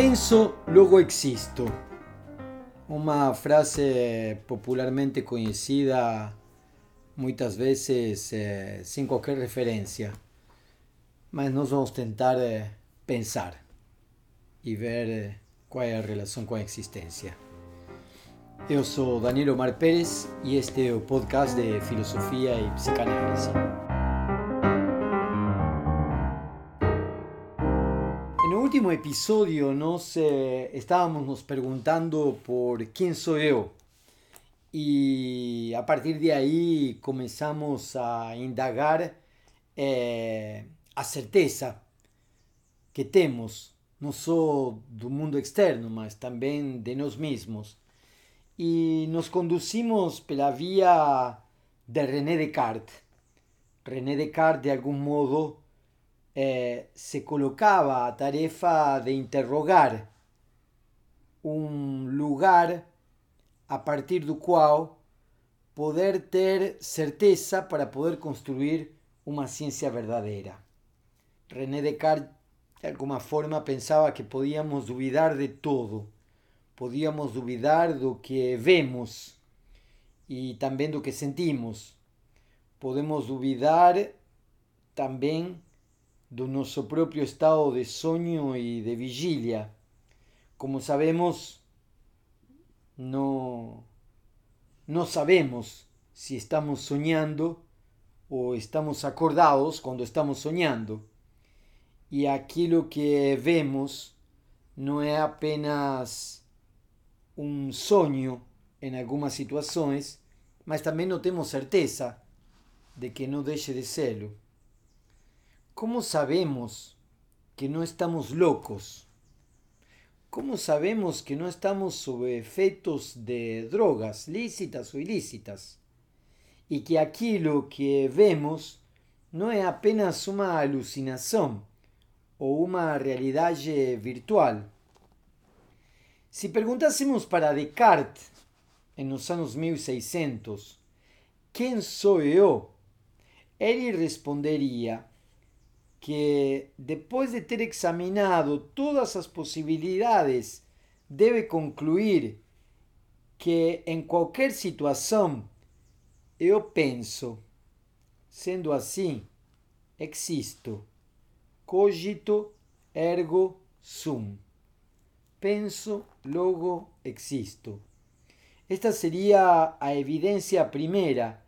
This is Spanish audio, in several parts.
Penso, logo existo. Uma frase popularmente conhecida muitas vezes eh, sem qualquer referência. Mas nós vamos tentar eh, pensar e ver eh, qual é a relação com a existência. Eu sou Danilo Omar Pérez e este é o podcast de Filosofia e Psicanálise. Último episodio nos eh, estábamos nos perguntando por quién soy yo y a partir de ahí comenzamos a indagar eh, a certeza que temos não só do mundo externo, mas também de nós mesmos. E nos conduzimos pela via de René Descartes. René Descartes, de algum modo, eh, se colocava a tarefa de interrogar um lugar a partir do qual poder ter certeza para poder construir uma ciência verdadeira. René Descartes, de alguma forma, pensava que podíamos duvidar de todo, podíamos duvidar do que vemos e também do que sentimos, podemos duvidar também do nosso próprio estado de sonho e de vigília. Como sabemos, no, no sabemos si estamos soñando o estamos acordados cuando estamos soñando. Y aquilo que vemos no é apenas um sonho em algumas situações, mas também não temos certeza de que não deixe de serlo. ¿Cómo sabemos que no estamos locos? ¿Cómo sabemos que no estamos sob efeitos de drogas, lícitas ou ilícitas? E que aquilo que vemos não é apenas uma alucinação ou uma realidade virtual. Se perguntássemos para Descartes, nos anos 1600, quem sou eu? Ele responderia que después de ter examinado todas as posibilidades, debe concluir que em qualquer situação eu penso. Sendo assim, existo. Cogito ergo sum. Penso, logo existo. Esta seria a evidência primeira,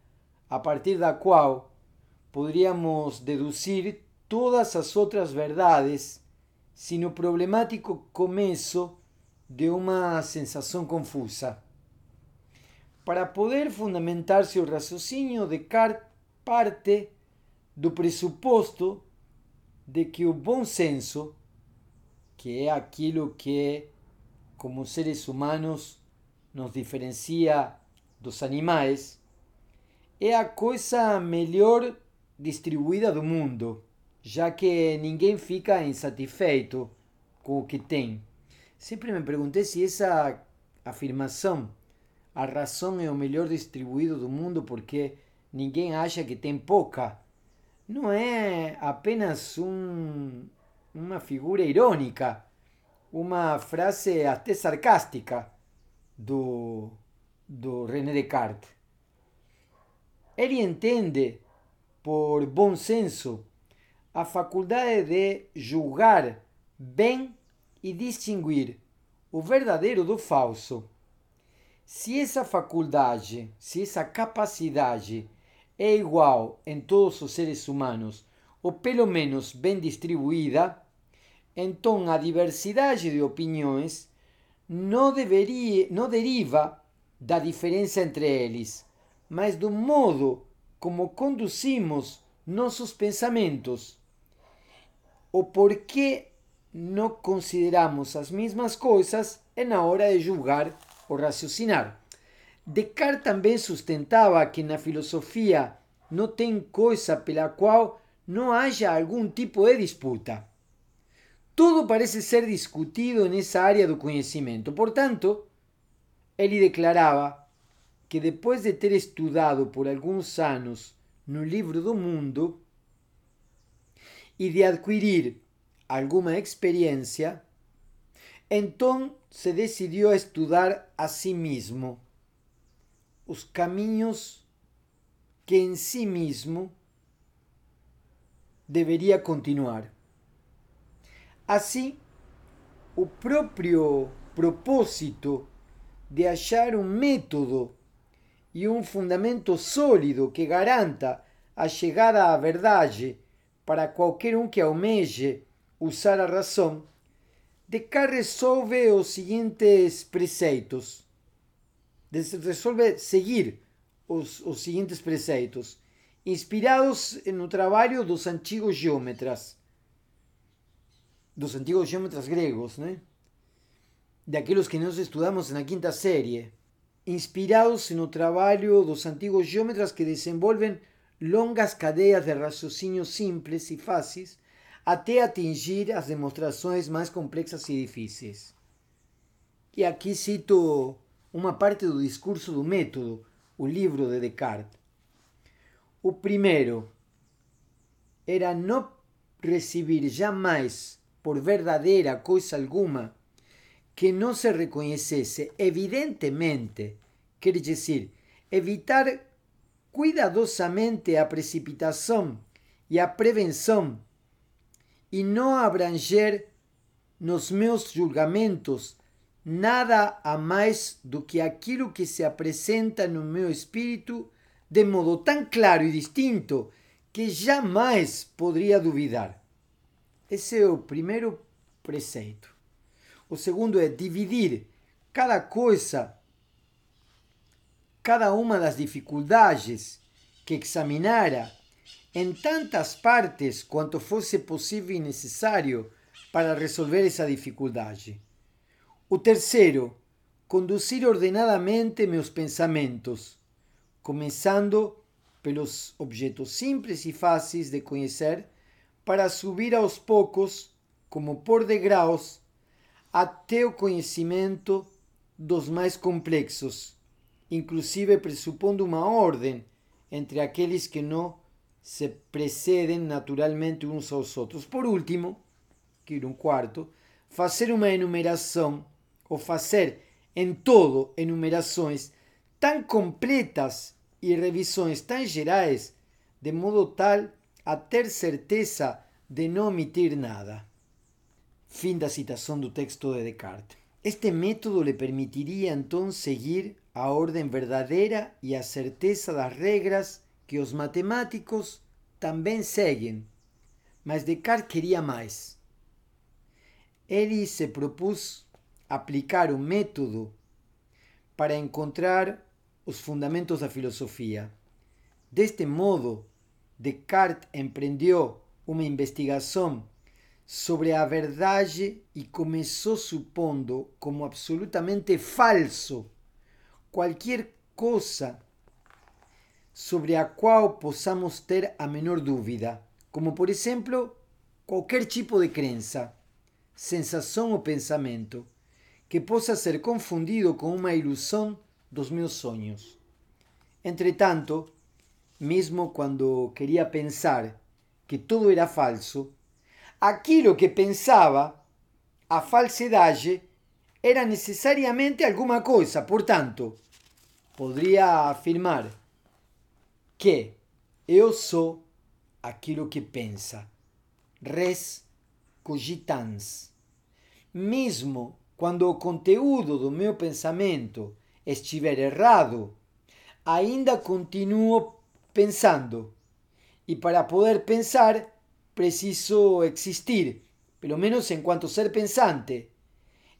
a partir da qual poderíamos deducir todas as outras verdades, sino problemático começo de uma sensação confusa. Para poder fundamentar seu raciocínio, Descartes parte do pressuposto de que o bom senso, que é aquilo que, como seres humanos, nos diferencia dos animais, é a coisa melhor distribuída do mundo já que ninguém fica insatisfeito com o que tem. Sempre me perguntei se essa afirmação, a razão é o melhor distribuído do mundo porque ninguém acha que tem pouca, não é apenas um, uma figura irônica, uma frase até sarcástica do, do René Descartes. Ele entende, por bom senso, a faculdade de julgar bem e distinguir o verdadeiro do falso. Se essa faculdade, se essa capacidade é igual em todos os seres humanos, ou pelo menos bem distribuída, então a diversidade de opiniões não, deveria, não deriva da diferença entre eles, mas do modo como conduzimos nossos pensamentos o por qué no consideramos as mismas coisas na hora de julgar ou raciocinar. Descartes também sustentava que na filosofia não tem coisa pela qual não haja algum tipo de disputa. Tudo parece ser discutido nessa área do conhecimento. Portanto, ele declarava que depois de ter estudado por alguns anos no livro do mundo, y de adquirir alguna experiencia, Entonces se decidió a a sí mismo os caminhos que en sí mismo deveria continuar. Assim, o próprio propósito de achar um método e um fundamento sólido que garanta a chegada à verdade para qualquer um que almeje usar a razão, Descartes resolve os seguintes preceitos. Resolve seguir os, os seguintes preceitos, inspirados no trabalho dos antigos geómetras, dos antigos geómetras gregos, né? daqueles que nós estudamos na quinta série, inspirados no trabalho dos antigos geómetras que desenvolvem longas cadeias de raciocínio simples e fáceis até atingir as demonstrações mais complexas e difíceis. E aqui cito uma parte do discurso do método, o livro de Descartes. O primeiro era não receber jamais por verdadeira coisa alguma que não se reconhecesse evidentemente, quer dizer, evitar cuidadosamente a precipitação e a prevenção e não abranger nos meus julgamentos nada a mais do que aquilo que se apresenta no meu espírito de modo tão claro e distinto que jamais poderia duvidar. Esse é o primeiro preceito. O segundo é dividir cada coisa, cada uma das dificuldades que examinara em tantas partes quanto fosse possível e necessário para resolver essa dificuldade. O terceiro, conduzir ordenadamente meus pensamentos, começando pelos objetos simples e fáceis de conhecer, para subir aos poucos, como por degraus, até o conhecimento dos mais complexos, inclusive pressupondo uma ordem entre aqueles que não se preceden naturalmente uns aos outros. Por último, que um quarto, fazer uma enumeração ou fazer em todo enumerações tão completas e revisões tão gerais, de modo tal a ter certeza de não omitir nada. Fim da citação do texto de Descartes. Este método lhe permitiria então seguir a ordem verdadeira e a certeza das regras que os matemáticos também seguem, mas Descartes queria mais. Ele se propôs aplicar o método para encontrar os fundamentos da filosofia. Deste modo, Descartes empreendeu uma investigação sobre a verdade e começou supondo como absolutamente falso qualquer coisa sobre a qual possamos ter a menor dúvida, como por exemplo qualquer tipo de crença, sensação ou pensamento que possa ser confundido com uma ilusão dos meus sonhos. Entretanto, mesmo quando queria pensar que tudo era falso, aquilo que pensava, a falsidade, era necessariamente alguma coisa. Portanto, poderia afirmar que eu sou aquilo que pensa. Res cogitans. Mesmo quando o conteúdo do meu pensamento estiver errado, ainda continuo pensando. E para poder pensar, preciso existir, pelo menos enquanto ser pensante.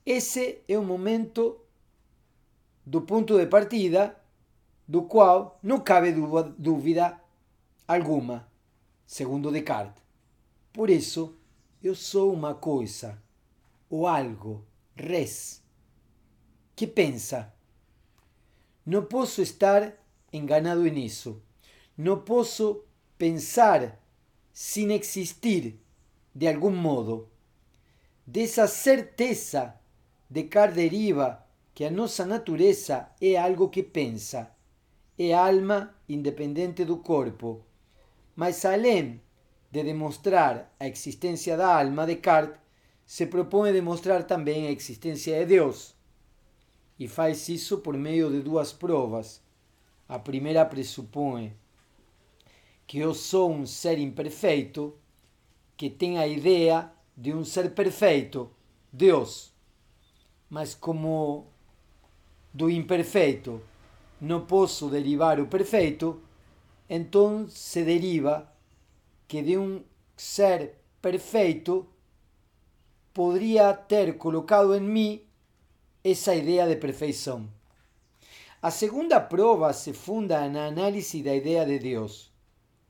Esse é o momento do ponto de partida do qual não cabe dúvida alguma, segundo Descartes. Por isso, eu sou uma coisa, ou algo, res, que pensa. Não posso estar enganado nisso. Não posso pensar sem existir de algum modo. Dessa certeza, Descartes deriva que a nossa natureza é algo que pensa é alma independente do corpo. Mas além de demonstrar a existência da alma, Descartes se propõe demonstrar também a existência de Deus e faz isso por meio de duas provas. A primeira pressupõe que eu sou um ser imperfeito que tem a ideia de um ser perfeito, Deus. Mas como do imperfeito não posso derivar o perfeito, então se deriva que de um ser perfeito poderia ter colocado em mim essa ideia de perfeição. A segunda prova se funda na análise da ideia de Deus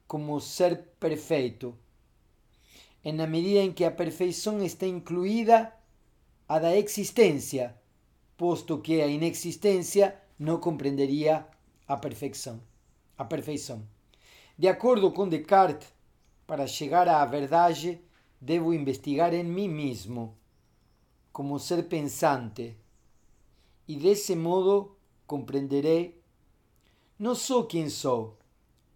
como ser perfeito, na medida em que a perfeição está incluída a da existência, posto que a inexistência não compreenderia a perfeição. A perfeição. De acordo com Descartes, para chegar à verdade, devo investigar em mim mesmo, como ser pensante, e desse modo compreenderei não só quem sou,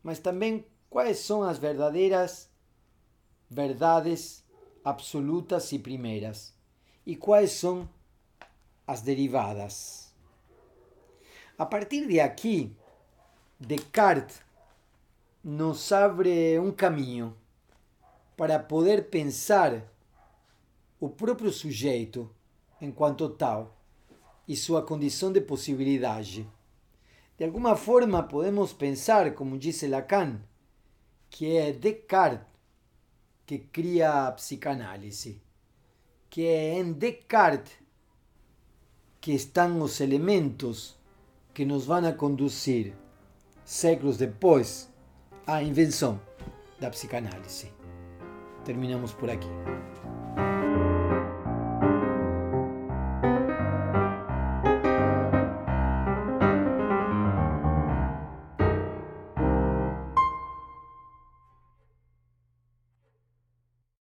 mas também quais são as verdadeiras verdades absolutas e primeiras, e quais são as derivadas. A partir de aqui, Descartes nos abre um caminho para poder pensar o próprio sujeito enquanto tal e sua condição de possibilidade. De alguma forma, podemos pensar, como disse Lacan, que é Descartes que cria a psicanálise, que é em Descartes que estão os elementos que nos vão a conduzir séculos depois à invenção da psicanálise. Terminamos por aqui.